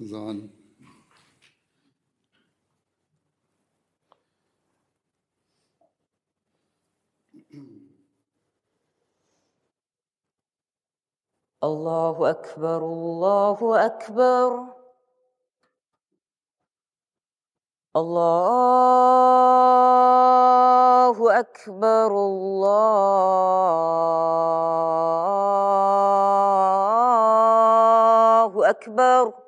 So. الله أكبر الله أكبر الله أكبر الله أكبر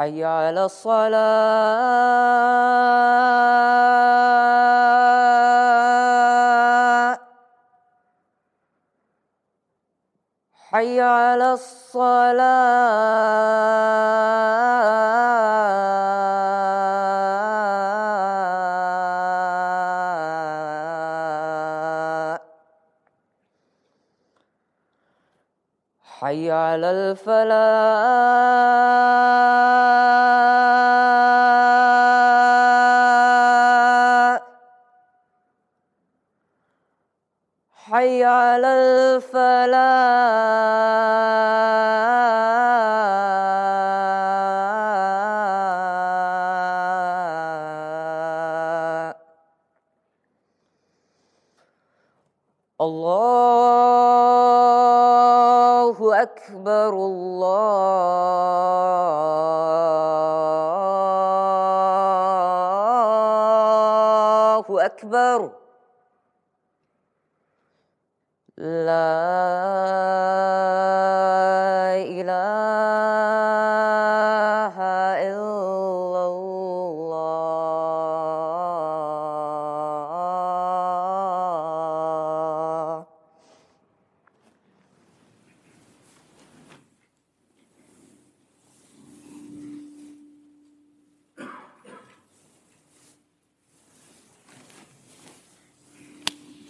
حي على الصلاة. حي على الصلاة. حي على الفلاح.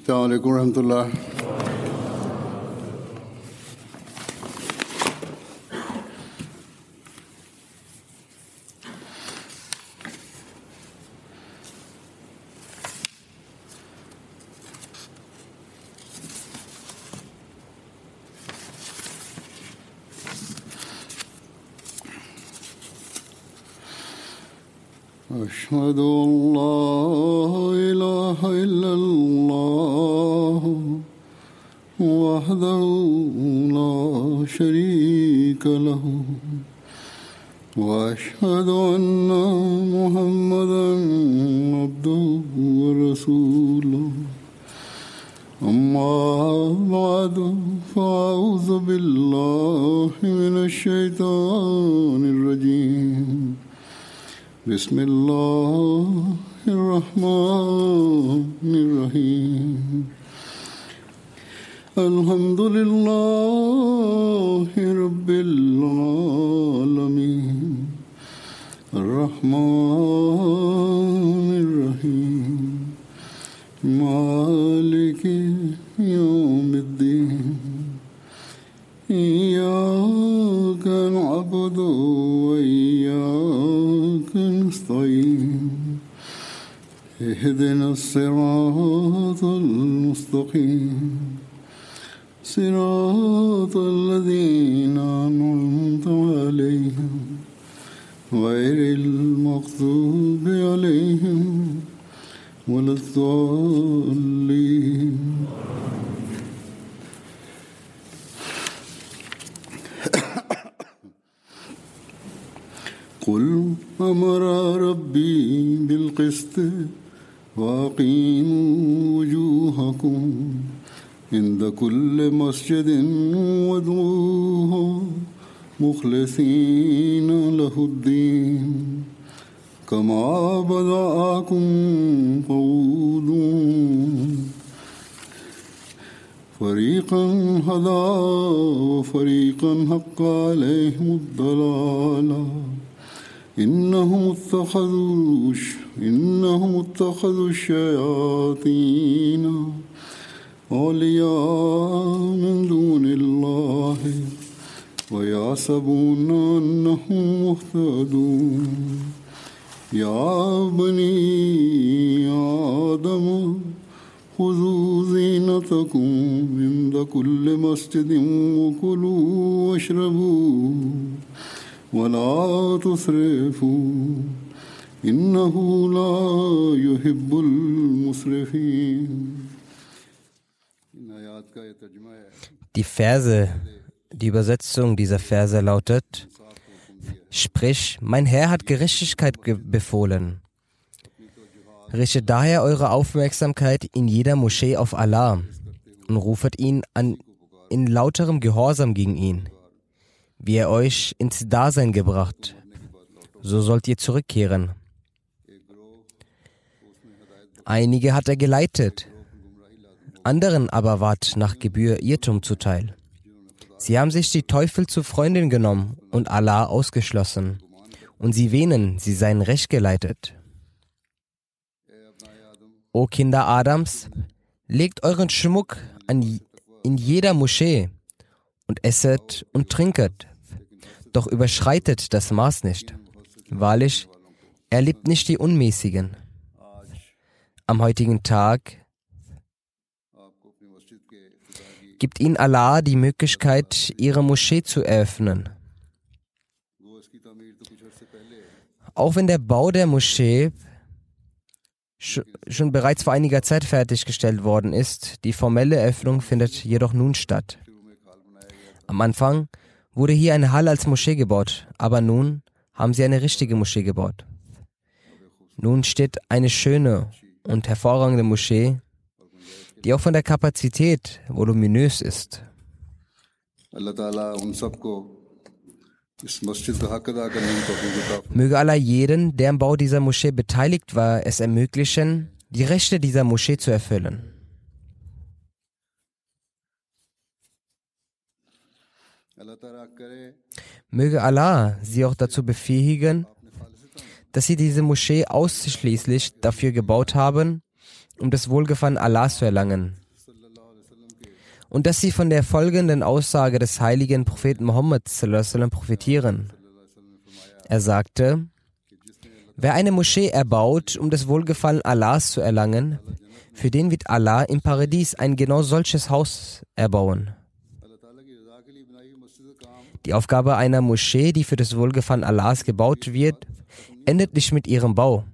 Tealeku rahmatullah. بسم الله غير المغضوب عليهم ولا الضالين. قل أمر ربي بالقسط وأقيموا وجوهكم عند كل مسجد وادعوه. مخلصين له الدين. كما بدأكم تعودون فريقا هدى وفريقا حق عليهم الضلالة. إنهم اتخذوا إنهم اتخذوا الشياطين أولياء من دون الله. ويحسبون أنهم مهتدون. يا بني آدم خذوا زينتكم عند كل مسجد وكلوا واشربوا ولا تسرفوا. إنه لا يحب المسرفين. Die Verse, die Übersetzung dieser Verse lautet, Sprich, mein Herr hat Gerechtigkeit ge befohlen. Richtet daher eure Aufmerksamkeit in jeder Moschee auf Allah und rufet ihn an in lauterem Gehorsam gegen ihn. Wie er euch ins Dasein gebracht, so sollt ihr zurückkehren. Einige hat er geleitet, anderen aber ward nach Gebühr Irrtum zuteil. Sie haben sich die Teufel zu Freundin genommen und Allah ausgeschlossen. Und sie wähnen, sie seien recht geleitet. O Kinder Adams, legt euren Schmuck an, in jeder Moschee und esset und trinket, doch überschreitet das Maß nicht. Wahrlich, er liebt nicht die Unmäßigen. Am heutigen Tag gibt ihnen Allah die Möglichkeit, ihre Moschee zu eröffnen. Auch wenn der Bau der Moschee schon bereits vor einiger Zeit fertiggestellt worden ist, die formelle Eröffnung findet jedoch nun statt. Am Anfang wurde hier eine Halle als Moschee gebaut, aber nun haben sie eine richtige Moschee gebaut. Nun steht eine schöne und hervorragende Moschee, die auch von der Kapazität voluminös ist. Möge Allah jeden, der am Bau dieser Moschee beteiligt war, es ermöglichen, die Rechte dieser Moschee zu erfüllen. Möge Allah sie auch dazu befähigen, dass sie diese Moschee ausschließlich dafür gebaut haben, um das Wohlgefallen Allahs zu erlangen. Und dass sie von der folgenden Aussage des heiligen Propheten sallam, profitieren. Er sagte, wer eine Moschee erbaut, um das Wohlgefallen Allahs zu erlangen, für den wird Allah im Paradies ein genau solches Haus erbauen. Die Aufgabe einer Moschee, die für das Wohlgefallen Allahs gebaut wird, endet nicht mit ihrem Bau.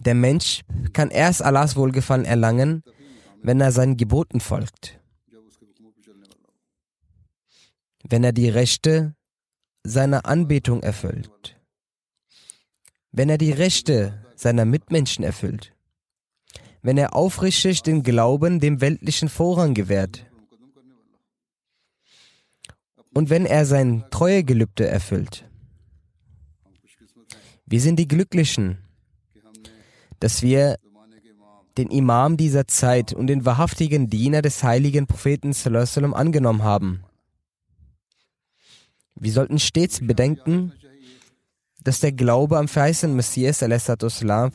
Der Mensch kann erst Allahs Wohlgefallen erlangen, wenn er seinen Geboten folgt. Wenn er die Rechte seiner Anbetung erfüllt. Wenn er die Rechte seiner Mitmenschen erfüllt. Wenn er aufrichtig den Glauben dem weltlichen Vorrang gewährt. Und wenn er sein Treuegelübde erfüllt. Wir sind die Glücklichen, dass wir den Imam dieser Zeit und den wahrhaftigen Diener des heiligen Propheten sallam, angenommen haben. Wir sollten stets bedenken, dass der Glaube am verheißenen Messias sallam,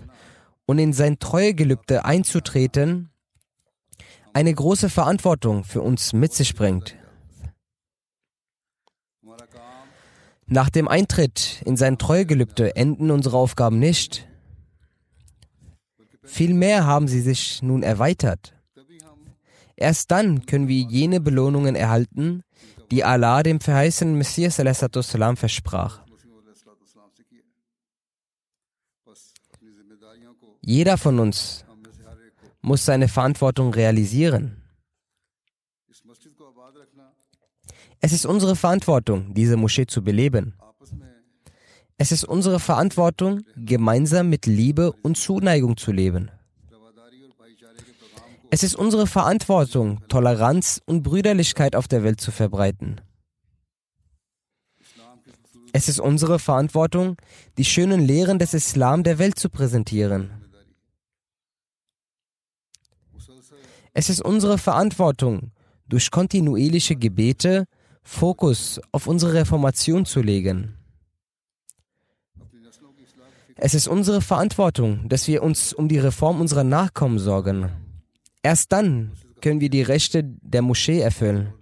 und in sein Treuegelübde einzutreten eine große Verantwortung für uns mit sich bringt. Nach dem Eintritt in sein Treuegelübde enden unsere Aufgaben nicht. Vielmehr haben sie sich nun erweitert. Erst dann können wir jene Belohnungen erhalten, die Allah dem verheißenen Messias versprach. Jeder von uns muss seine Verantwortung realisieren. Es ist unsere Verantwortung, diese Moschee zu beleben. Es ist unsere Verantwortung, gemeinsam mit Liebe und Zuneigung zu leben. Es ist unsere Verantwortung, Toleranz und Brüderlichkeit auf der Welt zu verbreiten. Es ist unsere Verantwortung, die schönen Lehren des Islam der Welt zu präsentieren. Es ist unsere Verantwortung, durch kontinuierliche Gebete Fokus auf unsere Reformation zu legen. Es ist unsere Verantwortung, dass wir uns um die Reform unserer Nachkommen sorgen. Erst dann können wir die Rechte der Moschee erfüllen.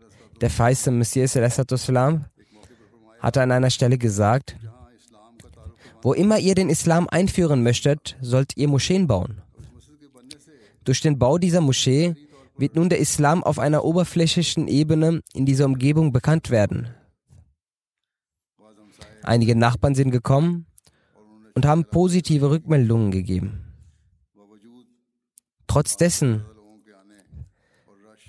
Der feiste Messias hatte an einer Stelle gesagt, wo immer ihr den Islam einführen möchtet, sollt ihr Moscheen bauen. Durch den Bau dieser Moschee wird nun der Islam auf einer oberflächlichen Ebene in dieser Umgebung bekannt werden. Einige Nachbarn sind gekommen und haben positive Rückmeldungen gegeben. Trotz dessen,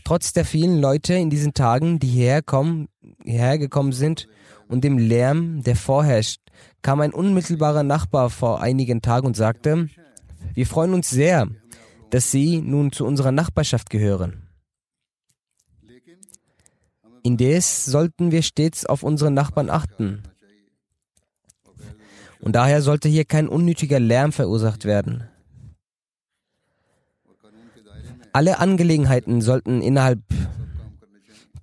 trotz der vielen Leute in diesen Tagen, die hierher, kommen, hierher gekommen sind und dem Lärm, der vorherrscht, kam ein unmittelbarer Nachbar vor einigen Tagen und sagte, wir freuen uns sehr, dass Sie nun zu unserer Nachbarschaft gehören. Indes sollten wir stets auf unsere Nachbarn achten. Und daher sollte hier kein unnötiger Lärm verursacht werden. Alle Angelegenheiten sollten innerhalb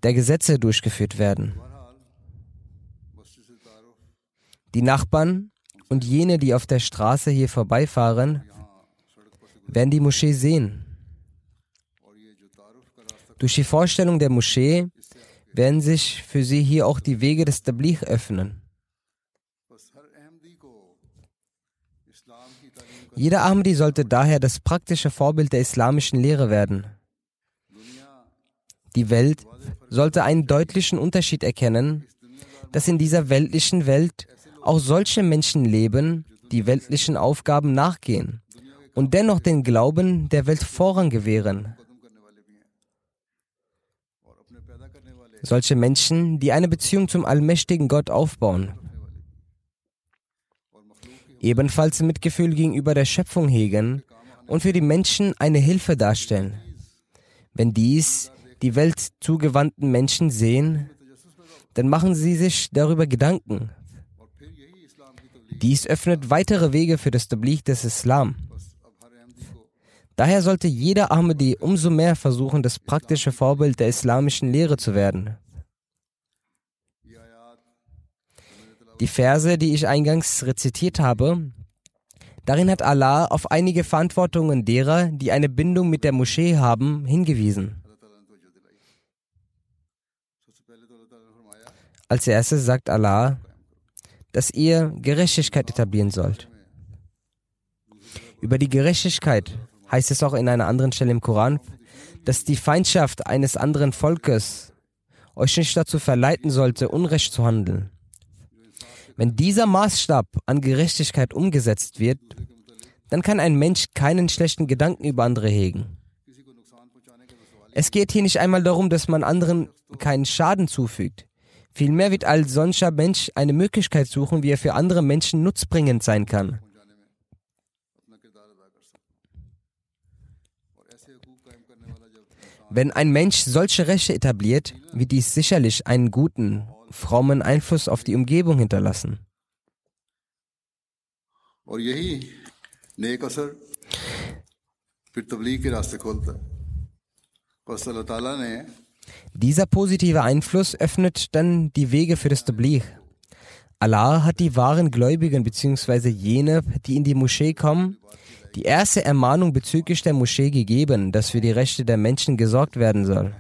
der Gesetze durchgeführt werden. Die Nachbarn und jene, die auf der Straße hier vorbeifahren, werden die Moschee sehen. Durch die Vorstellung der Moschee werden sich für sie hier auch die Wege des Tabligh öffnen. Jeder Ahmadi sollte daher das praktische Vorbild der islamischen Lehre werden. Die Welt sollte einen deutlichen Unterschied erkennen, dass in dieser weltlichen Welt auch solche Menschen leben, die weltlichen Aufgaben nachgehen und dennoch den Glauben der Welt Vorrang gewähren. Solche Menschen, die eine Beziehung zum allmächtigen Gott aufbauen. Ebenfalls Mitgefühl gegenüber der Schöpfung hegen und für die Menschen eine Hilfe darstellen. Wenn dies die Welt zugewandten Menschen sehen, dann machen sie sich darüber Gedanken. Dies öffnet weitere Wege für das Tabligh des Islam. Daher sollte jeder Ahmadi umso mehr versuchen, das praktische Vorbild der islamischen Lehre zu werden. Die Verse, die ich eingangs rezitiert habe, Darin hat Allah auf einige Verantwortungen derer, die eine Bindung mit der Moschee haben, hingewiesen. Als erstes sagt Allah, dass ihr Gerechtigkeit etablieren sollt. Über die Gerechtigkeit heißt es auch in einer anderen Stelle im Koran, dass die Feindschaft eines anderen Volkes euch nicht dazu verleiten sollte, Unrecht zu handeln. Wenn dieser Maßstab an Gerechtigkeit umgesetzt wird, dann kann ein Mensch keinen schlechten Gedanken über andere hegen. Es geht hier nicht einmal darum, dass man anderen keinen Schaden zufügt. Vielmehr wird als solcher Mensch eine Möglichkeit suchen, wie er für andere Menschen nutzbringend sein kann. Wenn ein Mensch solche Rechte etabliert, wird dies sicherlich einen guten, frommen Einfluss auf die Umgebung hinterlassen. Dieser positive Einfluss öffnet dann die Wege für das Tabligh. Allah hat die wahren Gläubigen bzw. jene, die in die Moschee kommen, die erste Ermahnung bezüglich der Moschee gegeben, dass für die Rechte der Menschen gesorgt werden soll.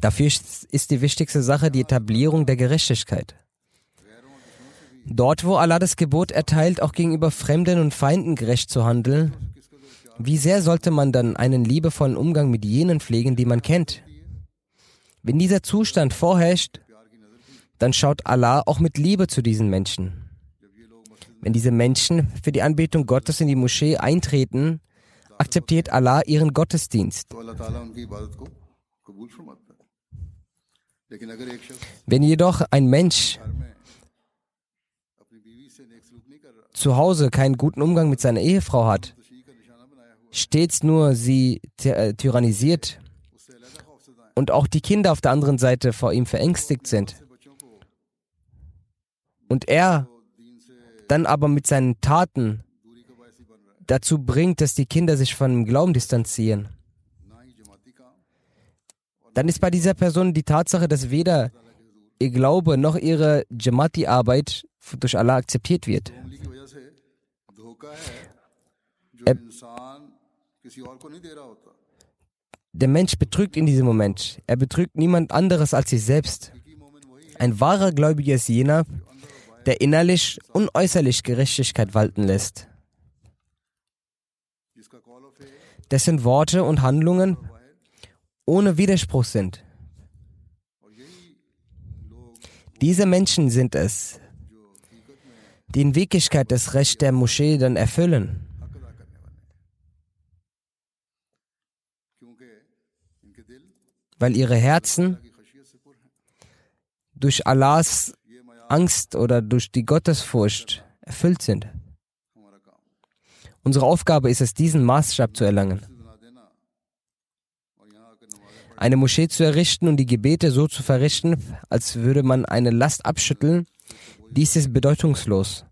Dafür ist die wichtigste Sache die Etablierung der Gerechtigkeit. Dort, wo Allah das Gebot erteilt, auch gegenüber Fremden und Feinden gerecht zu handeln, wie sehr sollte man dann einen liebevollen Umgang mit jenen pflegen, die man kennt? Wenn dieser Zustand vorherrscht, dann schaut Allah auch mit Liebe zu diesen Menschen. Wenn diese Menschen für die Anbetung Gottes in die Moschee eintreten, akzeptiert Allah ihren Gottesdienst. Wenn jedoch ein Mensch zu Hause keinen guten Umgang mit seiner Ehefrau hat, stets nur sie äh, tyrannisiert und auch die Kinder auf der anderen Seite vor ihm verängstigt sind und er dann aber mit seinen Taten dazu bringt, dass die Kinder sich von dem Glauben distanzieren dann ist bei dieser Person die Tatsache, dass weder ihr Glaube noch ihre Jamati-Arbeit durch Allah akzeptiert wird. Er, der Mensch betrügt in diesem Moment. Er betrügt niemand anderes als sich selbst. Ein wahrer Gläubiger ist jener, der innerlich und äußerlich Gerechtigkeit walten lässt. Dessen Worte und Handlungen ohne Widerspruch sind. Diese Menschen sind es, die in Wirklichkeit das Recht der Moschee dann erfüllen. Weil ihre Herzen durch Allahs Angst oder durch die Gottesfurcht erfüllt sind. Unsere Aufgabe ist es, diesen Maßstab zu erlangen. Eine Moschee zu errichten und die Gebete so zu verrichten, als würde man eine Last abschütteln, dies ist bedeutungslos.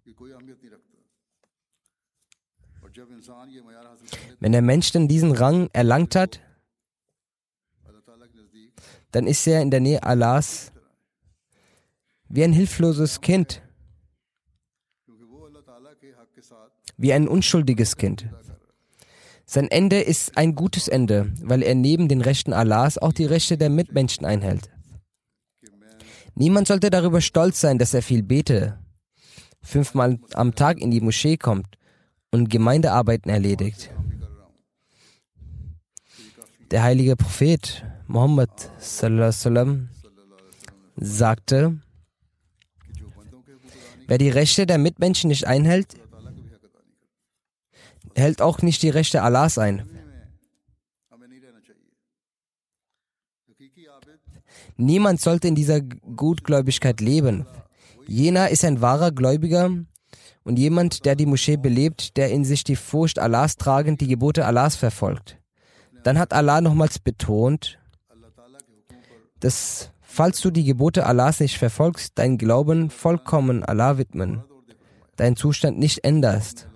Wenn der Mensch denn diesen Rang erlangt hat, dann ist er in der Nähe Allahs wie ein hilfloses Kind, wie ein unschuldiges Kind. Sein Ende ist ein gutes Ende, weil er neben den Rechten Allahs auch die Rechte der Mitmenschen einhält. Niemand sollte darüber stolz sein, dass er viel bete, fünfmal am Tag in die Moschee kommt und Gemeindearbeiten erledigt. Der heilige Prophet wasallam sagte, wer die Rechte der Mitmenschen nicht einhält, hält auch nicht die Rechte Allahs ein. Niemand sollte in dieser Gutgläubigkeit leben. Jener ist ein wahrer Gläubiger und jemand, der die Moschee belebt, der in sich die Furcht Allahs tragend die Gebote Allahs verfolgt. Dann hat Allah nochmals betont, dass falls du die Gebote Allahs nicht verfolgst, dein Glauben vollkommen Allah widmen, deinen Zustand nicht änderst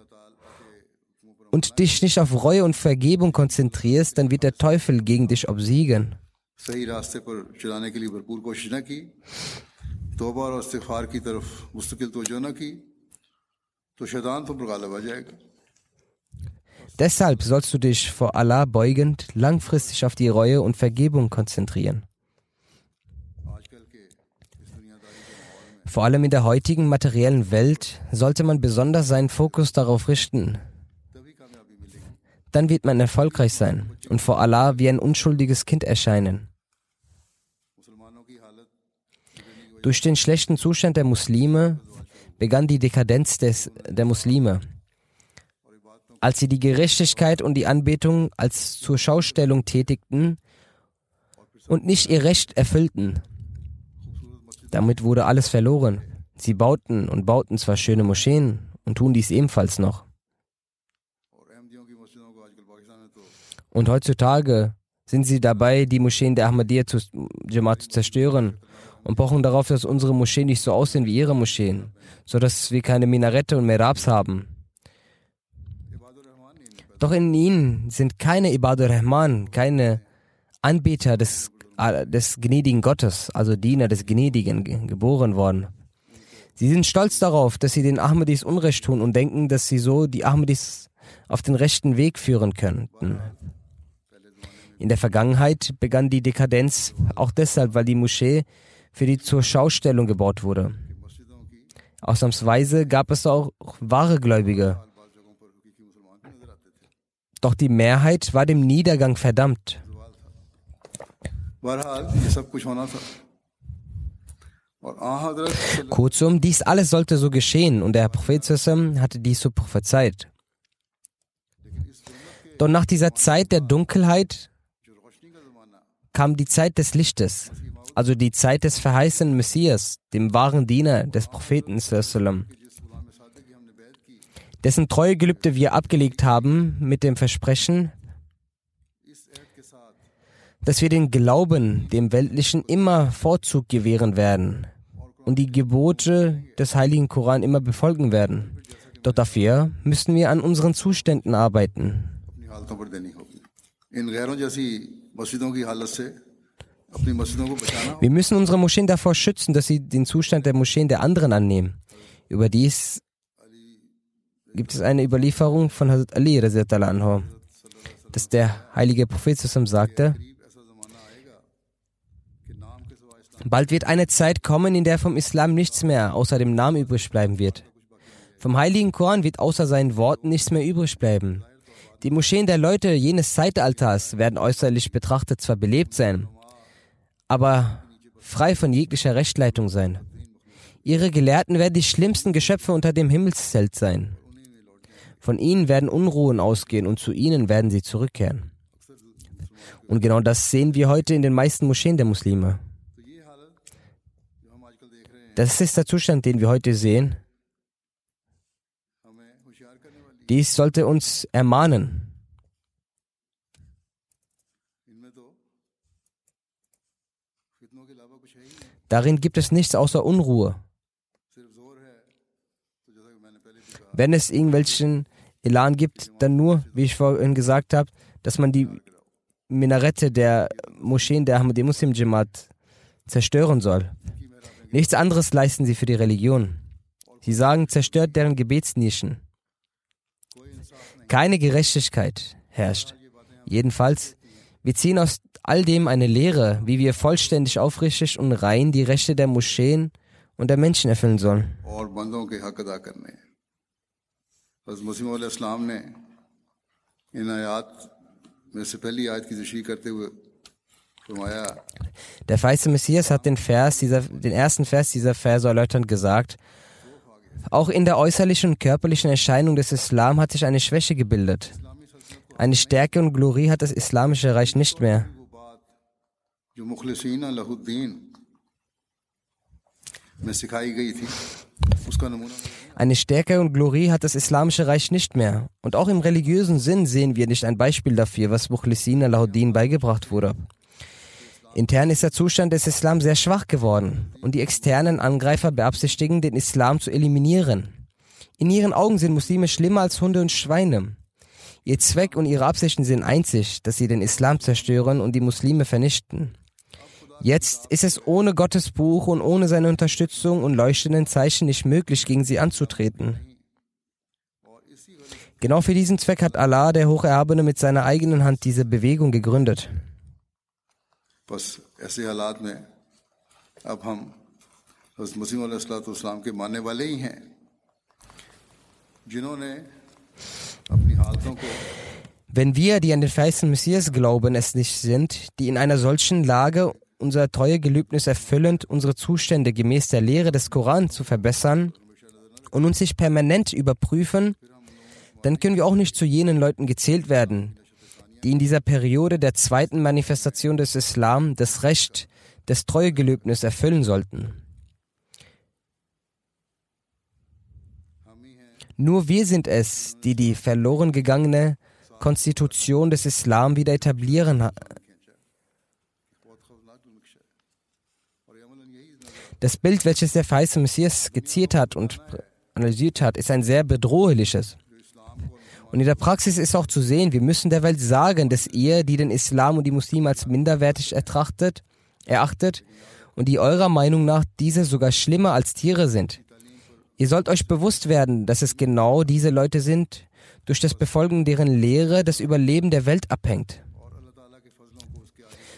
und dich nicht auf Reue und Vergebung konzentrierst, dann wird der Teufel gegen dich obsiegen. Deshalb sollst du dich vor Allah beugend langfristig auf die Reue und Vergebung konzentrieren. Vor allem in der heutigen materiellen Welt sollte man besonders seinen Fokus darauf richten, dann wird man erfolgreich sein und vor Allah wie ein unschuldiges Kind erscheinen. Durch den schlechten Zustand der Muslime begann die Dekadenz des, der Muslime. Als sie die Gerechtigkeit und die Anbetung als zur Schaustellung tätigten und nicht ihr Recht erfüllten, damit wurde alles verloren. Sie bauten und bauten zwar schöne Moscheen und tun dies ebenfalls noch. Und heutzutage sind sie dabei, die Moscheen der Ahmadiyya zu, Jamaat zu zerstören und pochen darauf, dass unsere Moscheen nicht so aussehen wie ihre Moscheen, sodass wir keine Minarette und Merabs haben. Doch in ihnen sind keine Ibadur Rahman, keine Anbieter des, des gnädigen Gottes, also Diener des Gnädigen, geboren worden. Sie sind stolz darauf, dass sie den Ahmadis Unrecht tun und denken, dass sie so die Ahmadis auf den rechten Weg führen könnten. In der Vergangenheit begann die Dekadenz auch deshalb, weil die Moschee für die zur Schaustellung gebaut wurde. Ausnahmsweise gab es auch wahre Gläubige. Doch die Mehrheit war dem Niedergang verdammt. Kurzum, dies alles sollte so geschehen und der Prophet hatte dies so prophezeit. Doch nach dieser Zeit der Dunkelheit kam die Zeit des Lichtes, also die Zeit des verheißenen Messias, dem wahren Diener des Propheten, dessen treue Gelübde wir abgelegt haben mit dem Versprechen, dass wir den Glauben, dem Weltlichen, immer Vorzug gewähren werden und die Gebote des Heiligen Koran immer befolgen werden. Doch dafür müssen wir an unseren Zuständen arbeiten. In wir müssen unsere Moscheen davor schützen, dass sie den Zustand der Moscheen der anderen annehmen. Überdies gibt es eine Überlieferung von Hazrat Ali, dass der heilige Prophet zusammen sagte, Bald wird eine Zeit kommen, in der vom Islam nichts mehr außer dem Namen übrig bleiben wird. Vom heiligen Koran wird außer seinen Worten nichts mehr übrig bleiben. Die Moscheen der Leute jenes Zeitalters werden äußerlich betrachtet zwar belebt sein, aber frei von jeglicher Rechtleitung sein. Ihre Gelehrten werden die schlimmsten Geschöpfe unter dem Himmelszelt sein. Von ihnen werden Unruhen ausgehen und zu ihnen werden sie zurückkehren. Und genau das sehen wir heute in den meisten Moscheen der Muslime. Das ist der Zustand, den wir heute sehen, dies sollte uns ermahnen. Darin gibt es nichts außer Unruhe. Wenn es irgendwelchen Elan gibt, dann nur, wie ich vorhin gesagt habe, dass man die Minarette der Moscheen der Ahmadi Muslim Jamaat zerstören soll. Nichts anderes leisten sie für die Religion. Sie sagen, zerstört deren Gebetsnischen. Keine Gerechtigkeit herrscht. Jedenfalls, wir ziehen aus all dem eine Lehre, wie wir vollständig aufrichtig und rein die Rechte der Moscheen und der Menschen erfüllen sollen. Der feiste Messias hat den, Vers dieser, den ersten Vers dieser Verse erläuternd gesagt, auch in der äußerlichen und körperlichen Erscheinung des Islam hat sich eine Schwäche gebildet. Eine Stärke und Glorie hat das islamische Reich nicht mehr. Eine Stärke und Glorie hat das islamische Reich nicht mehr. Und auch im religiösen Sinn sehen wir nicht ein Beispiel dafür, was Mukhlisin al-Lahuddin beigebracht wurde. Intern ist der Zustand des Islam sehr schwach geworden und die externen Angreifer beabsichtigen, den Islam zu eliminieren. In ihren Augen sind Muslime schlimmer als Hunde und Schweine. Ihr Zweck und ihre Absichten sind einzig, dass sie den Islam zerstören und die Muslime vernichten. Jetzt ist es ohne Gottes Buch und ohne seine Unterstützung und leuchtenden Zeichen nicht möglich, gegen sie anzutreten. Genau für diesen Zweck hat Allah, der Hocherhabene, mit seiner eigenen Hand diese Bewegung gegründet. बस ऐसे हालात में अब हम हज़रत मसीम अलैहिस्सलाम के मानने वाले ही हैं जिन्होंने अपनी हालतों को Wenn wir, die an den verheißenen Messias glauben, es nicht sind, die in einer solchen Lage unser Treuegelübnis erfüllend unsere Zustände gemäß der Lehre des Koran zu verbessern und uns sich permanent überprüfen, dann können wir auch nicht zu jenen Leuten gezählt werden, die in dieser Periode der zweiten Manifestation des Islam das Recht des Treuegelübnis erfüllen sollten. Nur wir sind es, die die verloren gegangene Konstitution des Islam wieder etablieren. Das Bild, welches der verheißene Messias skizziert hat und analysiert hat, ist ein sehr bedrohliches. Und in der Praxis ist auch zu sehen, wir müssen der Welt sagen, dass ihr, die den Islam und die Muslime als minderwertig ertrachtet, erachtet und die eurer Meinung nach diese sogar schlimmer als Tiere sind. Ihr sollt euch bewusst werden, dass es genau diese Leute sind, durch das Befolgen deren Lehre das Überleben der Welt abhängt.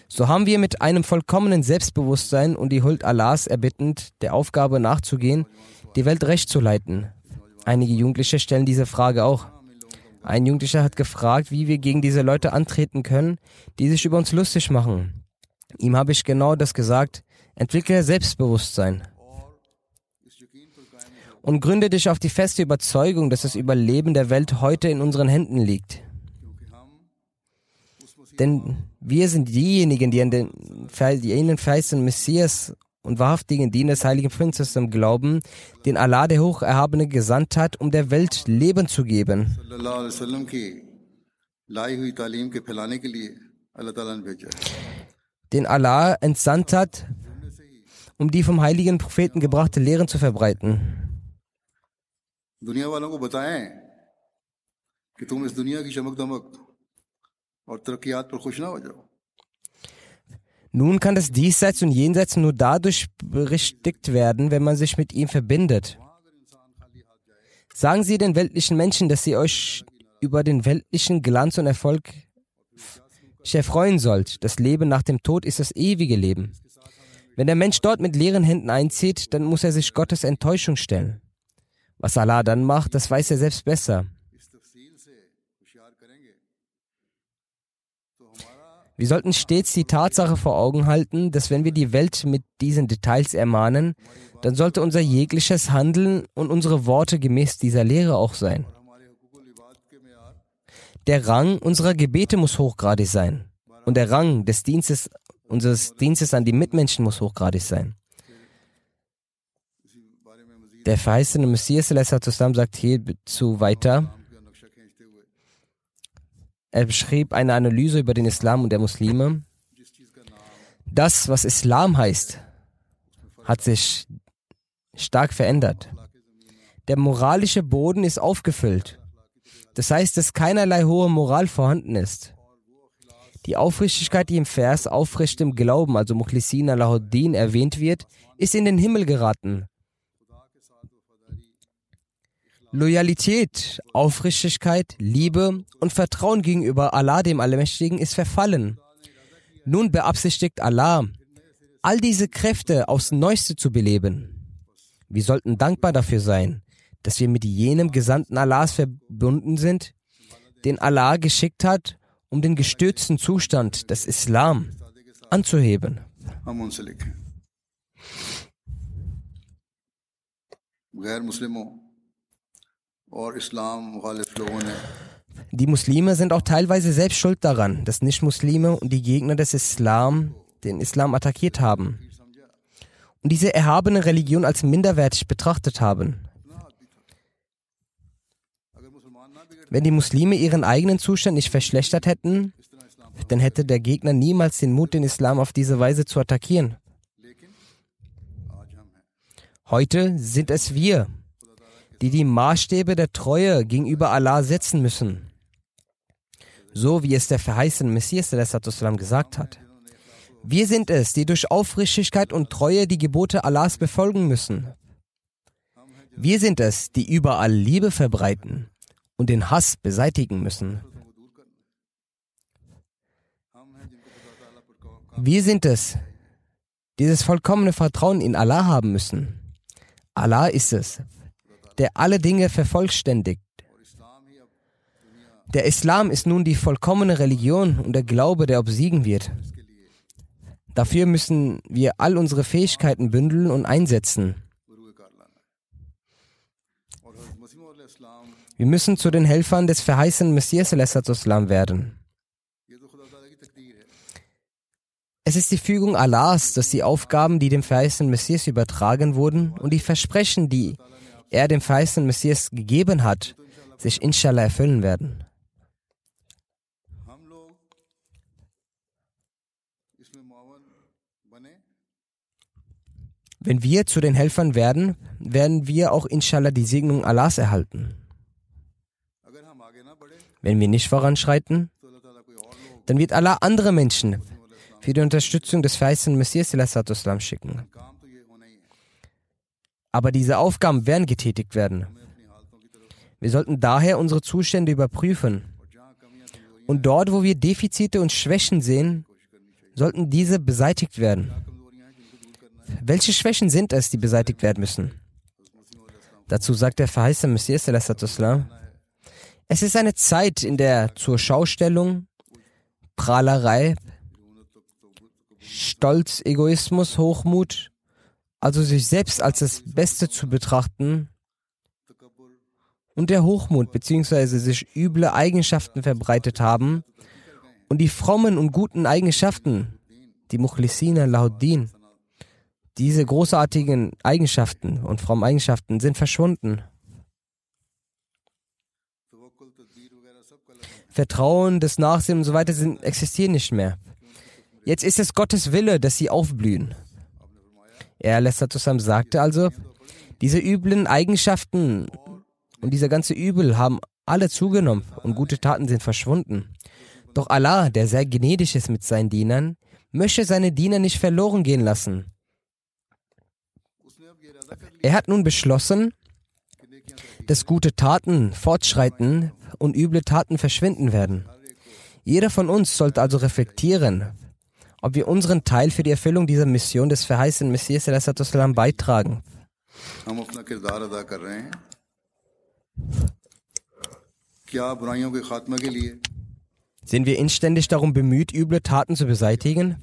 So haben wir mit einem vollkommenen Selbstbewusstsein und die Huld Allahs erbittend, der Aufgabe nachzugehen, die Welt recht zu leiten. Einige Jugendliche stellen diese Frage auch. Ein Jugendlicher hat gefragt, wie wir gegen diese Leute antreten können, die sich über uns lustig machen. Ihm habe ich genau das gesagt, entwickle Selbstbewusstsein. Und gründe dich auf die feste Überzeugung, dass das Überleben der Welt heute in unseren Händen liegt. Denn wir sind diejenigen, die an den verheißenen Messias und wahrhaftigen Diener des heiligen Prinzesses glauben, den Allah der Hocherhabene gesandt hat, um der Welt Leben zu geben. सल्लल्लाहु अलैहि वसल्लम की लाई हुई तालीम के फैलाने के लिए अल्लाह ताला ने भेजा है Den Allah entsandt hat, um die vom heiligen Propheten gebrachte Lehren zu verbreiten. दुनिया वालों को बताएं कि तुम इस दुनिया की चमक दमक और तरक्यात पर खुश ना हो जाओ nun kann das Diesseits und Jenseits nur dadurch berichtigt werden, wenn man sich mit ihm verbindet. Sagen Sie den weltlichen Menschen, dass ihr euch über den weltlichen Glanz und Erfolg erfreuen sollt. Das Leben nach dem Tod ist das ewige Leben. Wenn der Mensch dort mit leeren Händen einzieht, dann muss er sich Gottes Enttäuschung stellen. Was Allah dann macht, das weiß er selbst besser. Wir sollten stets die Tatsache vor Augen halten, dass wenn wir die Welt mit diesen Details ermahnen, dann sollte unser jegliches Handeln und unsere Worte gemäß dieser Lehre auch sein. Der Rang unserer Gebete muss hochgradig sein und der Rang des Dienstes, unseres Dienstes an die Mitmenschen muss hochgradig sein. Der verheißene Messias sagt hierzu weiter, er beschrieb eine Analyse über den Islam und der Muslime. Das, was Islam heißt, hat sich stark verändert. Der moralische Boden ist aufgefüllt. Das heißt, dass keinerlei hohe Moral vorhanden ist. Die Aufrichtigkeit, die im Vers aufrichtig im Glauben, also Mukhlisin Allahuddin, erwähnt wird, ist in den Himmel geraten. Loyalität, Aufrichtigkeit, Liebe und Vertrauen gegenüber Allah dem Allmächtigen ist verfallen. Nun beabsichtigt Allah, all diese Kräfte aufs Neueste zu beleben. Wir sollten dankbar dafür sein, dass wir mit jenem Gesandten Allahs verbunden sind, den Allah geschickt hat, um den gestürzten Zustand des Islam anzuheben. غير die Muslime sind auch teilweise selbst schuld daran, dass Nicht-Muslime und die Gegner des Islam den Islam attackiert haben und diese erhabene Religion als minderwertig betrachtet haben. Wenn die Muslime ihren eigenen Zustand nicht verschlechtert hätten, dann hätte der Gegner niemals den Mut, den Islam auf diese Weise zu attackieren. Heute sind es wir, die die Maßstäbe der Treue gegenüber Allah setzen müssen. So wie es der verheißene Messias gesagt hat. Wir sind es, die durch Aufrichtigkeit und Treue die Gebote Allahs befolgen müssen. Wir sind es, die überall Liebe verbreiten und den Hass beseitigen müssen. Wir sind es, dieses vollkommene Vertrauen in Allah haben müssen. Allah ist es, der alle Dinge vervollständigt. Der Islam ist nun die vollkommene Religion und der Glaube, der obsiegen wird. Dafür müssen wir all unsere Fähigkeiten bündeln und einsetzen. Wir müssen zu den Helfern des verheißenen Messias Islam werden. Es ist die Fügung Allahs, dass die Aufgaben, die dem verheißenen Messias übertragen wurden und die Versprechen, die er dem verheißenen Messias gegeben hat, sich inshallah erfüllen werden. Wenn wir zu den Helfern werden, werden wir auch inshallah die Segnung Allahs erhalten. Wenn wir nicht voranschreiten, dann wird Allah andere Menschen für die Unterstützung des verheißenen Messias schicken. Aber diese Aufgaben werden getätigt werden. Wir sollten daher unsere Zustände überprüfen. Und dort, wo wir Defizite und Schwächen sehen, sollten diese beseitigt werden. Welche Schwächen sind es, die beseitigt werden müssen? Dazu sagt der verheißene Messias, es ist eine Zeit, in der zur Schaustellung, Prahlerei, Stolz, Egoismus, Hochmut, also sich selbst als das Beste zu betrachten, und der Hochmut bzw. sich üble Eigenschaften verbreitet haben und die frommen und guten Eigenschaften, die Mukhlisina Lauddin, diese großartigen Eigenschaften und frommen Eigenschaften sind verschwunden. Vertrauen, das Nachsehen und so weiter sind, existieren nicht mehr. Jetzt ist es Gottes Wille, dass sie aufblühen. Er, Lessatusam, sagte also, diese üblen Eigenschaften und dieser ganze Übel haben alle zugenommen und gute Taten sind verschwunden. Doch Allah, der sehr gnädig ist mit seinen Dienern, möchte seine Diener nicht verloren gehen lassen. Er hat nun beschlossen, dass gute Taten fortschreiten und üble Taten verschwinden werden. Jeder von uns sollte also reflektieren, ob wir unseren Teil für die Erfüllung dieser Mission des verheißenen Messias beitragen. Sind wir inständig darum bemüht, üble Taten zu beseitigen?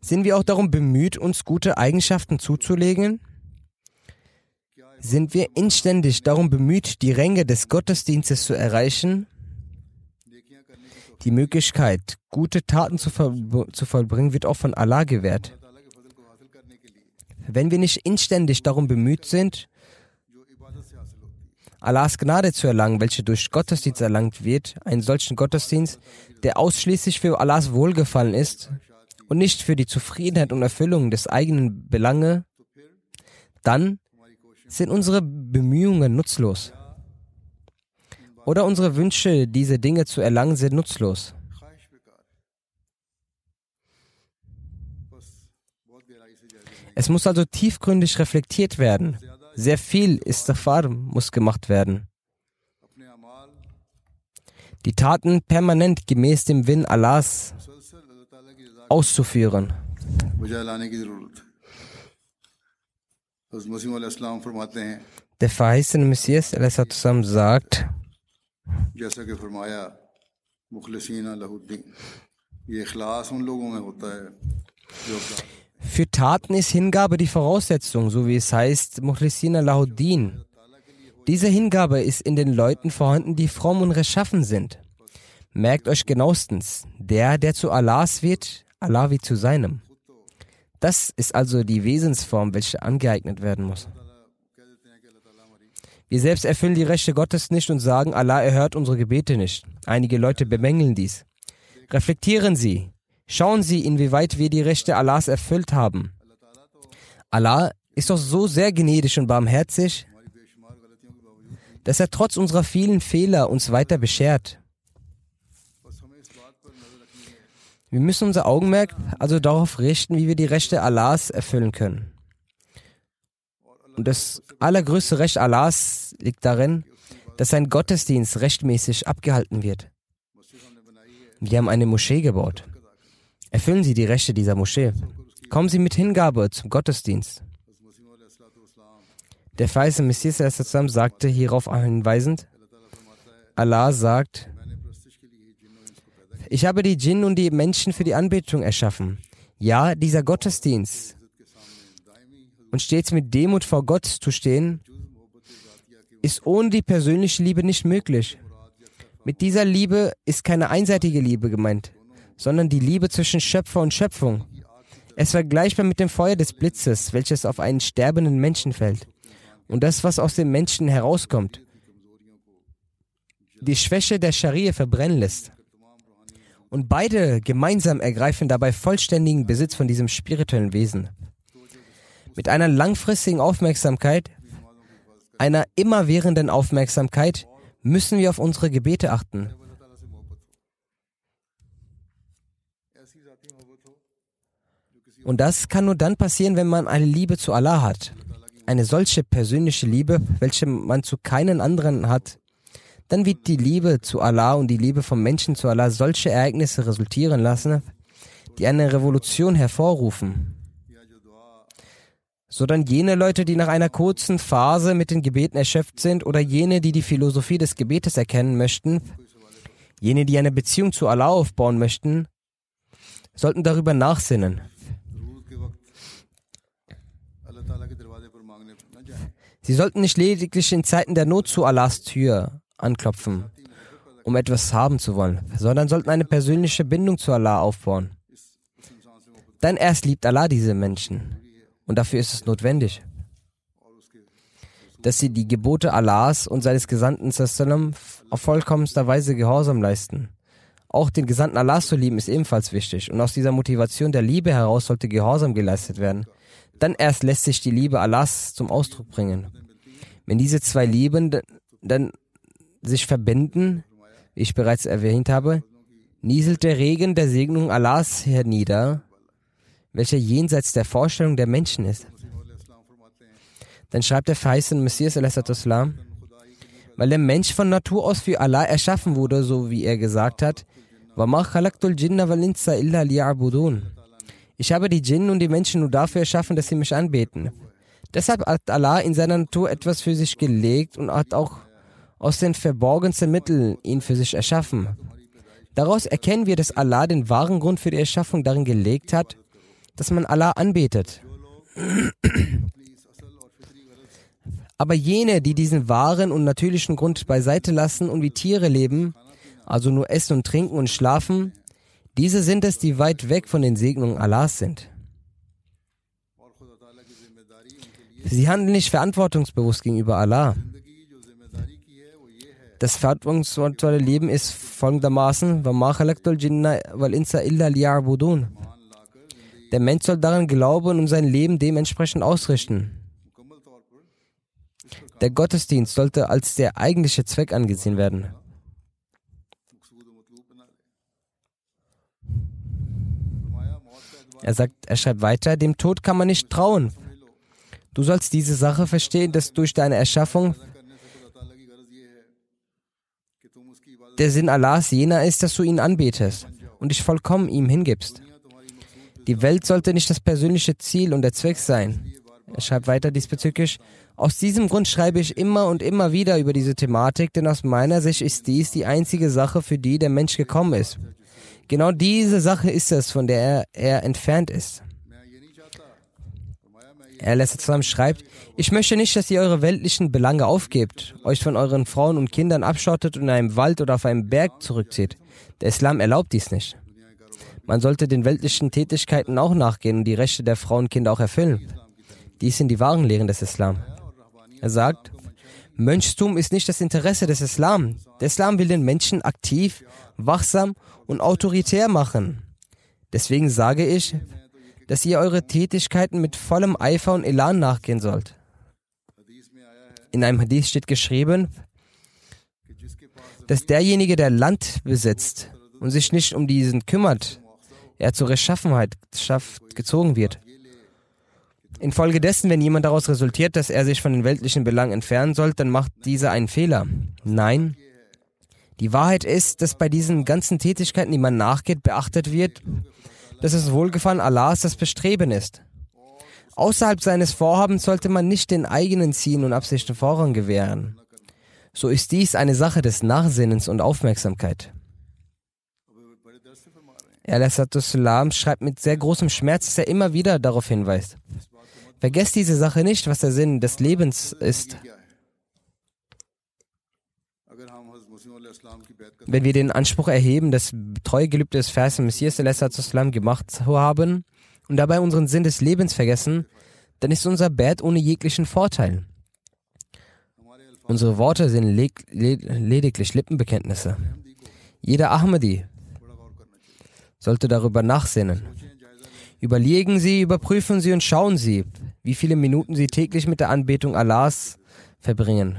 Sind wir auch darum bemüht, uns gute Eigenschaften zuzulegen? sind wir inständig darum bemüht, die Ränge des Gottesdienstes zu erreichen. Die Möglichkeit, gute Taten zu, zu vollbringen, wird auch von Allah gewährt. Wenn wir nicht inständig darum bemüht sind, Allahs Gnade zu erlangen, welche durch Gottesdienst erlangt wird, einen solchen Gottesdienst, der ausschließlich für Allahs Wohlgefallen ist und nicht für die Zufriedenheit und Erfüllung des eigenen Belange, dann sind unsere Bemühungen nutzlos. Oder unsere Wünsche, diese Dinge zu erlangen, sind nutzlos. Es muss also tiefgründig reflektiert werden. Sehr viel Istighfar muss gemacht werden. Die Taten permanent gemäß dem Willen Allahs auszuführen. Der verheißene Messias sagt, für Taten ist Hingabe die Voraussetzung, so wie es heißt, Mukhlisina Lahuddin. Diese Hingabe ist in den Leuten vorhanden, die fromm und reschaffen sind. Merkt euch genauestens, der, der zu Allahs wird, Allah wird zu seinem. Das ist also die Wesensform, welche angeeignet werden muss. Wir selbst erfüllen die Rechte Gottes nicht und sagen, Allah erhört unsere Gebete nicht. Einige Leute bemängeln dies. Reflektieren Sie. Schauen Sie, inwieweit wir die Rechte Allahs erfüllt haben. Allah ist doch so sehr gnädig und barmherzig, dass er trotz unserer vielen Fehler uns weiter beschert. Wir müssen unser Augenmerk also darauf richten, wie wir die Rechte Allahs erfüllen können. Und das allergrößte Recht Allahs liegt darin, dass sein Gottesdienst rechtmäßig abgehalten wird. Wir haben eine Moschee gebaut. Erfüllen Sie die Rechte dieser Moschee. Kommen Sie mit Hingabe zum Gottesdienst. Der Feise Messias sagte hierauf hinweisend, Allah sagt, ich habe die Djinn und die Menschen für die Anbetung erschaffen. Ja, dieser Gottesdienst und stets mit Demut vor Gott zu stehen, ist ohne die persönliche Liebe nicht möglich. Mit dieser Liebe ist keine einseitige Liebe gemeint, sondern die Liebe zwischen Schöpfer und Schöpfung. Es vergleichbar mit dem Feuer des Blitzes, welches auf einen sterbenden Menschen fällt. Und das, was aus dem Menschen herauskommt, die Schwäche der Scharia verbrennen lässt. Und beide gemeinsam ergreifen dabei vollständigen Besitz von diesem spirituellen Wesen. Mit einer langfristigen Aufmerksamkeit, einer immerwährenden Aufmerksamkeit müssen wir auf unsere Gebete achten. Und das kann nur dann passieren, wenn man eine Liebe zu Allah hat. Eine solche persönliche Liebe, welche man zu keinen anderen hat. Dann wird die Liebe zu Allah und die Liebe vom Menschen zu Allah solche Ereignisse resultieren lassen, die eine Revolution hervorrufen. So dann jene Leute, die nach einer kurzen Phase mit den Gebeten erschöpft sind oder jene, die die Philosophie des Gebetes erkennen möchten, jene, die eine Beziehung zu Allah aufbauen möchten, sollten darüber nachsinnen. Sie sollten nicht lediglich in Zeiten der Not zu Allahs Tür anklopfen, um etwas haben zu wollen, sondern sollten eine persönliche Bindung zu Allah aufbauen. Dann erst liebt Allah diese Menschen. Und dafür ist es notwendig, dass sie die Gebote Allahs und seines Gesandten auf vollkommenster Weise Gehorsam leisten. Auch den Gesandten Allahs zu lieben ist ebenfalls wichtig. Und aus dieser Motivation der Liebe heraus sollte Gehorsam geleistet werden. Dann erst lässt sich die Liebe Allahs zum Ausdruck bringen. Wenn diese zwei Lieben dann sich verbinden, wie ich bereits erwähnt habe, nieselt der Regen der Segnung Allahs hernieder welcher jenseits der Vorstellung der Menschen ist. Dann schreibt der verheißene Messias, weil der Mensch von Natur aus für Allah erschaffen wurde, so wie er gesagt hat, ich habe die Djinn und die Menschen nur dafür erschaffen, dass sie mich anbeten. Deshalb hat Allah in seiner Natur etwas für sich gelegt und hat auch aus den verborgensten Mitteln ihn für sich erschaffen. Daraus erkennen wir, dass Allah den wahren Grund für die Erschaffung darin gelegt hat, dass man Allah anbetet. Aber jene, die diesen wahren und natürlichen Grund beiseite lassen und wie Tiere leben, also nur essen und trinken und schlafen, diese sind es, die weit weg von den Segnungen Allahs sind. Sie handeln nicht verantwortungsbewusst gegenüber Allah. Das verantwortungsvolle Leben ist folgendermaßen: der Mensch soll daran glauben und sein Leben dementsprechend ausrichten. Der Gottesdienst sollte als der eigentliche Zweck angesehen werden. Er sagt, er schreibt weiter, dem Tod kann man nicht trauen. Du sollst diese Sache verstehen, dass durch deine Erschaffung der Sinn Allahs jener ist, dass du ihn anbetest und dich vollkommen ihm hingibst. Die Welt sollte nicht das persönliche Ziel und der Zweck sein. Er schreibt weiter diesbezüglich, aus diesem Grund schreibe ich immer und immer wieder über diese Thematik, denn aus meiner Sicht ist dies die einzige Sache, für die der Mensch gekommen ist. Genau diese Sache ist es, von der er, er entfernt ist. Er lässt zusammen schreibt, ich möchte nicht, dass ihr eure weltlichen Belange aufgebt, euch von euren Frauen und Kindern abschottet und in einem Wald oder auf einem Berg zurückzieht. Der Islam erlaubt dies nicht. Man sollte den weltlichen Tätigkeiten auch nachgehen und die Rechte der Frauen und Kinder auch erfüllen. Dies sind die wahren Lehren des Islam. Er sagt, Mönchstum ist nicht das Interesse des Islam. Der Islam will den Menschen aktiv, wachsam und autoritär machen. Deswegen sage ich, dass ihr eure Tätigkeiten mit vollem Eifer und Elan nachgehen sollt. In einem Hadith steht geschrieben, dass derjenige, der Land besitzt und sich nicht um diesen kümmert, er zur Rechtschaffenheit gezogen wird. Infolgedessen, wenn jemand daraus resultiert, dass er sich von den weltlichen Belangen entfernen soll, dann macht dieser einen Fehler. Nein. Die Wahrheit ist, dass bei diesen ganzen Tätigkeiten, die man nachgeht, beachtet wird, dass das Wohlgefallen Allahs das Bestreben ist. Außerhalb seines Vorhabens sollte man nicht den eigenen Zielen und Absichten Vorrang gewähren. So ist dies eine Sache des Nachsinnens und Aufmerksamkeit. Er schreibt mit sehr großem Schmerz, dass er immer wieder darauf hinweist. Vergesst diese Sache nicht, was der Sinn des Lebens ist. Wenn wir den Anspruch erheben, das treue Gelübde des Vers Messias gemacht haben und dabei unseren Sinn des Lebens vergessen, dann ist unser Bett ohne jeglichen Vorteil. Unsere Worte sind le le lediglich Lippenbekenntnisse. Jeder Ahmadi sollte darüber nachsinnen. Überlegen Sie, überprüfen Sie und schauen Sie, wie viele Minuten Sie täglich mit der Anbetung Allahs verbringen.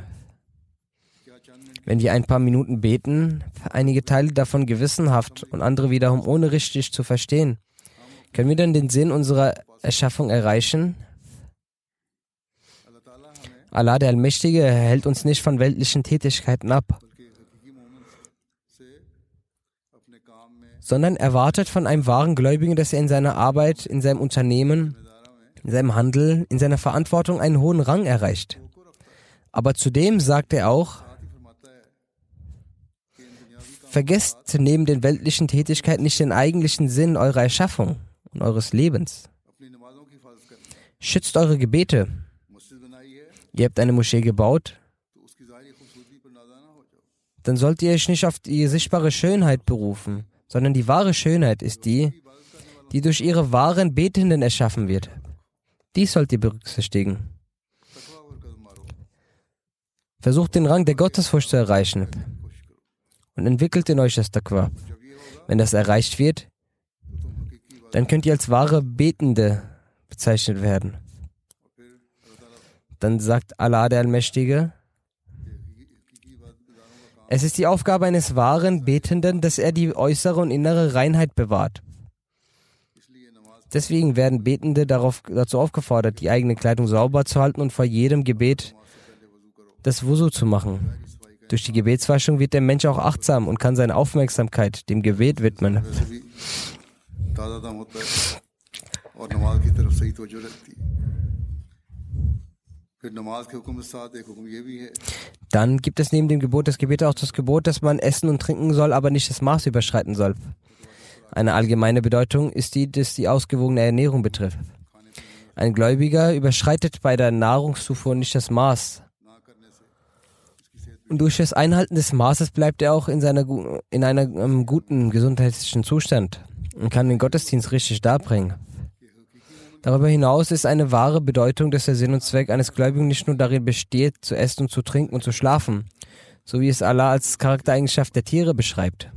Wenn wir ein paar Minuten beten, einige Teile davon gewissenhaft und andere wiederum ohne richtig zu verstehen, können wir dann den Sinn unserer Erschaffung erreichen? Allah, der Allmächtige, hält uns nicht von weltlichen Tätigkeiten ab. Sondern erwartet von einem wahren Gläubigen, dass er in seiner Arbeit, in seinem Unternehmen, in seinem Handel, in seiner Verantwortung einen hohen Rang erreicht. Aber zudem sagt er auch, vergesst neben den weltlichen Tätigkeiten nicht den eigentlichen Sinn eurer Erschaffung und eures Lebens. Schützt eure Gebete. Ihr habt eine Moschee gebaut, dann sollt ihr euch nicht auf die sichtbare Schönheit berufen, sondern die wahre Schönheit ist die, die durch ihre wahren Betenden erschaffen wird. Dies sollt ihr berücksichtigen. Versucht den Rang der Gottesfurcht zu erreichen und entwickelt in euch das Taqwa. Wenn das erreicht wird, dann könnt ihr als wahre Betende bezeichnet werden. Dann sagt Allah der Allmächtige, es ist die Aufgabe eines wahren Betenden, dass er die äußere und innere Reinheit bewahrt. Deswegen werden Betende darauf, dazu aufgefordert, die eigene Kleidung sauber zu halten und vor jedem Gebet das Wusu zu machen. Durch die Gebetswaschung wird der Mensch auch achtsam und kann seine Aufmerksamkeit dem Gebet widmen. Dann gibt es neben dem Gebot des Gebetes auch das Gebot, dass man essen und trinken soll, aber nicht das Maß überschreiten soll. Eine allgemeine Bedeutung ist die, dass die ausgewogene Ernährung betrifft. Ein Gläubiger überschreitet bei der Nahrungszufuhr nicht das Maß. Und durch das Einhalten des Maßes bleibt er auch in, seiner, in einem guten gesundheitlichen Zustand und kann den Gottesdienst richtig darbringen. Darüber hinaus ist eine wahre Bedeutung, dass der Sinn und Zweck eines Gläubigen nicht nur darin besteht, zu essen und zu trinken und zu schlafen, so wie es Allah als Charaktereigenschaft der Tiere beschreibt.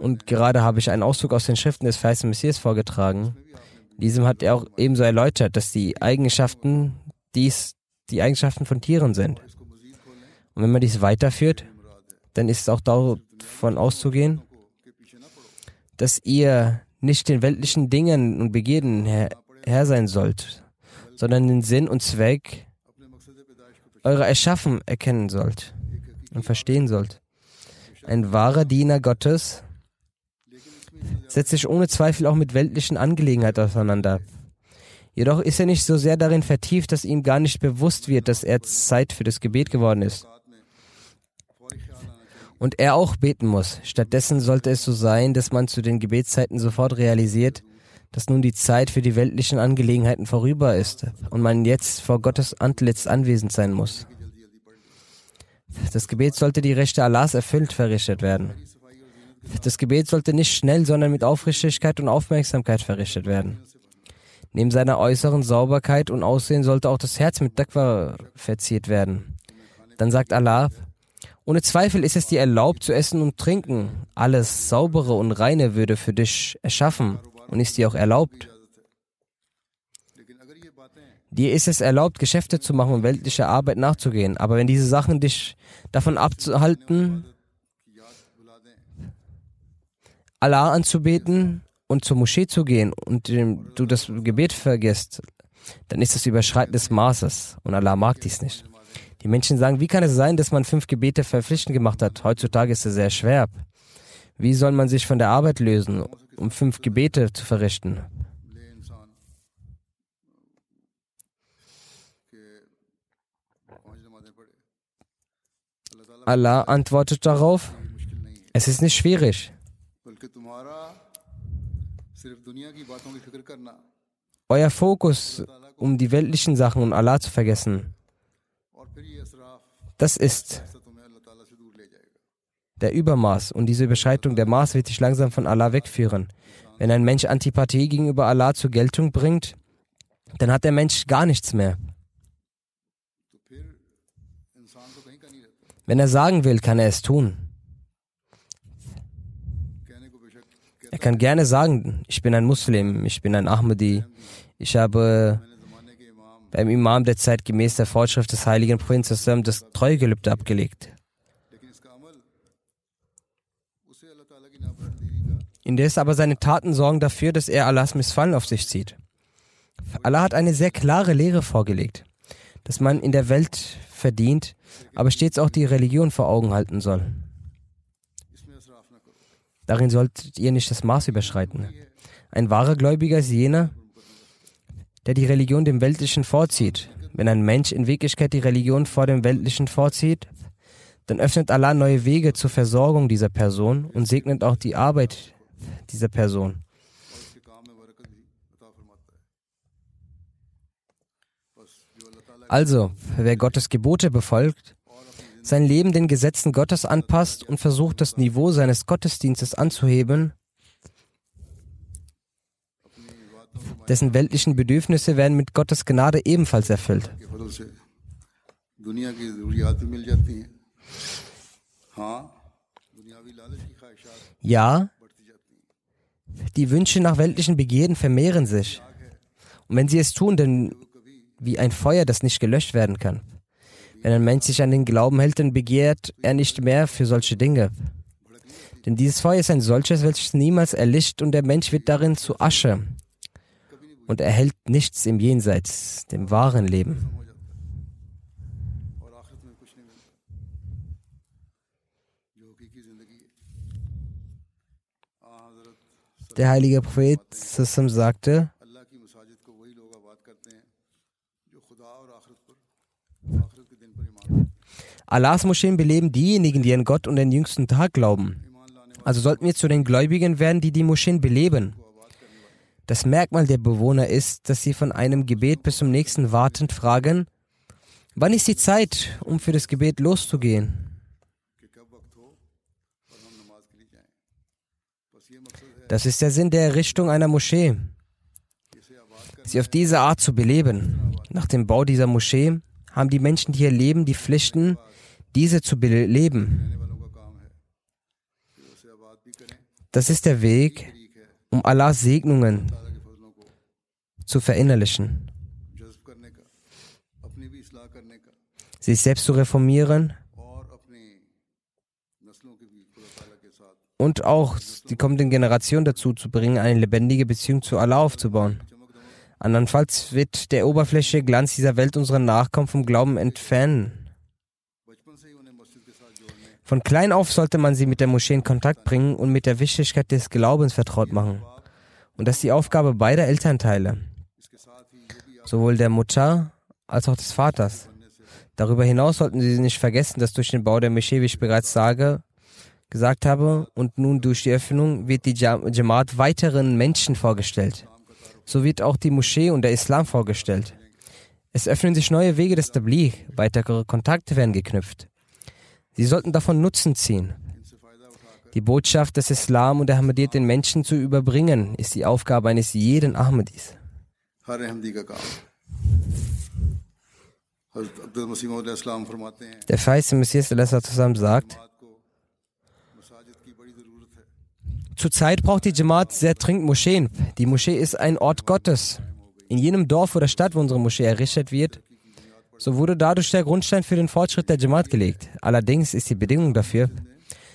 Und gerade habe ich einen Auszug aus den Schriften des Feisten Messias vorgetragen. Diesem hat er auch ebenso erläutert, dass die Eigenschaften dies die Eigenschaften von Tieren sind. Und wenn man dies weiterführt, dann ist auch davon auszugehen, dass ihr nicht den weltlichen Dingen und Begierden Herr sein sollt, sondern den Sinn und Zweck eurer Erschaffen erkennen sollt und verstehen sollt. Ein wahrer Diener Gottes setzt sich ohne Zweifel auch mit weltlichen Angelegenheiten auseinander. Jedoch ist er nicht so sehr darin vertieft, dass ihm gar nicht bewusst wird, dass er Zeit für das Gebet geworden ist. Und er auch beten muss. Stattdessen sollte es so sein, dass man zu den Gebetszeiten sofort realisiert, dass nun die Zeit für die weltlichen Angelegenheiten vorüber ist und man jetzt vor Gottes Antlitz anwesend sein muss. Das Gebet sollte die Rechte Allahs erfüllt verrichtet werden. Das Gebet sollte nicht schnell, sondern mit Aufrichtigkeit und Aufmerksamkeit verrichtet werden. Neben seiner äußeren Sauberkeit und Aussehen sollte auch das Herz mit Daqwa verziert werden. Dann sagt Allah, ohne Zweifel ist es dir erlaubt zu essen und trinken. Alles Saubere und Reine würde für dich erschaffen und ist dir auch erlaubt. Dir ist es erlaubt, Geschäfte zu machen und weltliche Arbeit nachzugehen. Aber wenn diese Sachen dich davon abzuhalten, Allah anzubeten und zur Moschee zu gehen und du das Gebet vergisst, dann ist das Überschreiten des Maßes und Allah mag dies nicht. Die Menschen sagen, wie kann es sein, dass man fünf Gebete verpflichtend gemacht hat? Heutzutage ist es sehr schwer. Wie soll man sich von der Arbeit lösen, um fünf Gebete zu verrichten? Allah antwortet darauf, es ist nicht schwierig. Euer Fokus, um die weltlichen Sachen und Allah zu vergessen, das ist der Übermaß und diese Überschreitung der Maß wird dich langsam von Allah wegführen. Wenn ein Mensch Antipathie gegenüber Allah zur Geltung bringt, dann hat der Mensch gar nichts mehr. Wenn er sagen will, kann er es tun. Er kann gerne sagen, ich bin ein Muslim, ich bin ein Ahmadi, ich habe beim Imam der Zeit gemäß der Vorschrift des heiligen Propheten das Treuegelübde abgelegt. Indes aber seine Taten sorgen dafür, dass er Allahs Missfallen auf sich zieht. Allah hat eine sehr klare Lehre vorgelegt, dass man in der Welt verdient, aber stets auch die Religion vor Augen halten soll. Darin solltet ihr nicht das Maß überschreiten. Ein wahrer Gläubiger ist jener, der die Religion dem Weltlichen vorzieht. Wenn ein Mensch in Wirklichkeit die Religion vor dem Weltlichen vorzieht, dann öffnet Allah neue Wege zur Versorgung dieser Person und segnet auch die Arbeit dieser Person. Also, wer Gottes Gebote befolgt, sein Leben den Gesetzen Gottes anpasst und versucht, das Niveau seines Gottesdienstes anzuheben, dessen weltlichen Bedürfnisse werden mit Gottes Gnade ebenfalls erfüllt. Ja, die Wünsche nach weltlichen Begierden vermehren sich. Und wenn sie es tun, dann wie ein Feuer, das nicht gelöscht werden kann. Wenn ein Mensch sich an den Glauben hält, dann begehrt er nicht mehr für solche Dinge. Denn dieses Feuer ist ein solches, welches niemals erlischt und der Mensch wird darin zu Asche. Und er hält nichts im Jenseits, dem wahren Leben. Der heilige Prophet Sassam sagte, Allahs Moscheen beleben diejenigen, die an Gott und den jüngsten Tag glauben. Also sollten wir zu den Gläubigen werden, die die Moscheen beleben. Das Merkmal der Bewohner ist, dass sie von einem Gebet bis zum nächsten wartend fragen, wann ist die Zeit, um für das Gebet loszugehen? Das ist der Sinn der Errichtung einer Moschee. Sie auf diese Art zu beleben. Nach dem Bau dieser Moschee haben die Menschen, die hier leben, die Pflichten, diese zu beleben. Das ist der Weg, um Allahs Segnungen zu verinnerlichen, sich selbst zu reformieren und auch die kommenden Generationen dazu zu bringen, eine lebendige Beziehung zu Allah aufzubauen. Andernfalls wird der Oberfläche Glanz dieser Welt unseren Nachkommen vom Glauben entfernen. Von klein auf sollte man sie mit der Moschee in Kontakt bringen und mit der Wichtigkeit des Glaubens vertraut machen. Und das ist die Aufgabe beider Elternteile, sowohl der Mutter als auch des Vaters. Darüber hinaus sollten Sie nicht vergessen, dass durch den Bau der Moschee, wie ich bereits sage, gesagt habe. Und nun durch die Öffnung wird die Jamaat weiteren Menschen vorgestellt. So wird auch die Moschee und der Islam vorgestellt. Es öffnen sich neue Wege des Tabligh, weitere Kontakte werden geknüpft. Sie sollten davon Nutzen ziehen. Die Botschaft des Islam und der Ahmadid den Menschen zu überbringen, ist die Aufgabe eines jeden Ahmadis. Der feiste Messias zusammen sagt, Zurzeit braucht die Jamaat sehr dringend Moscheen. Die Moschee ist ein Ort Gottes. In jenem Dorf oder Stadt, wo unsere Moschee errichtet wird, so wurde dadurch der Grundstein für den Fortschritt der Jamaat gelegt. Allerdings ist die Bedingung dafür,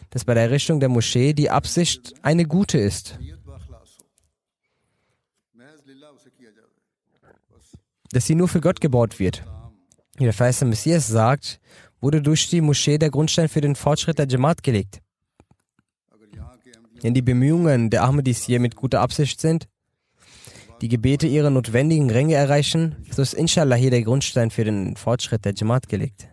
dass bei der Errichtung der Moschee die Absicht eine gute ist. Dass sie nur für Gott gebaut wird. Wie der Vers Messias sagt, wurde durch die Moschee der Grundstein für den Fortschritt der Jamaat gelegt. Denn die Bemühungen der Ahmadis hier mit guter Absicht sind, die Gebete ihre notwendigen Ränge erreichen, so ist inshallah hier der Grundstein für den Fortschritt der Jamaat gelegt.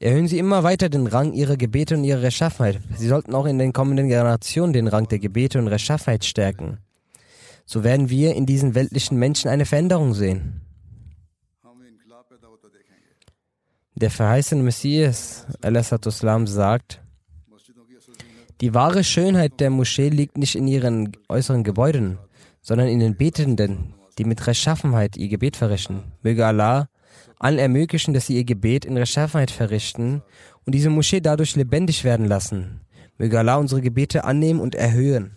Erhöhen Sie immer weiter den Rang Ihrer Gebete und Ihrer Rechtschaffenheit. Sie sollten auch in den kommenden Generationen den Rang der Gebete und Rechtschaffenheit stärken. So werden wir in diesen weltlichen Menschen eine Veränderung sehen. Der verheißene Messias Islam sagt, die wahre Schönheit der Moschee liegt nicht in ihren äußeren Gebäuden, sondern in den Betenden, die mit Rechtschaffenheit ihr Gebet verrichten. Möge Allah allen ermöglichen, dass sie ihr Gebet in Rechtschaffenheit verrichten und diese Moschee dadurch lebendig werden lassen. Möge Allah unsere Gebete annehmen und erhöhen.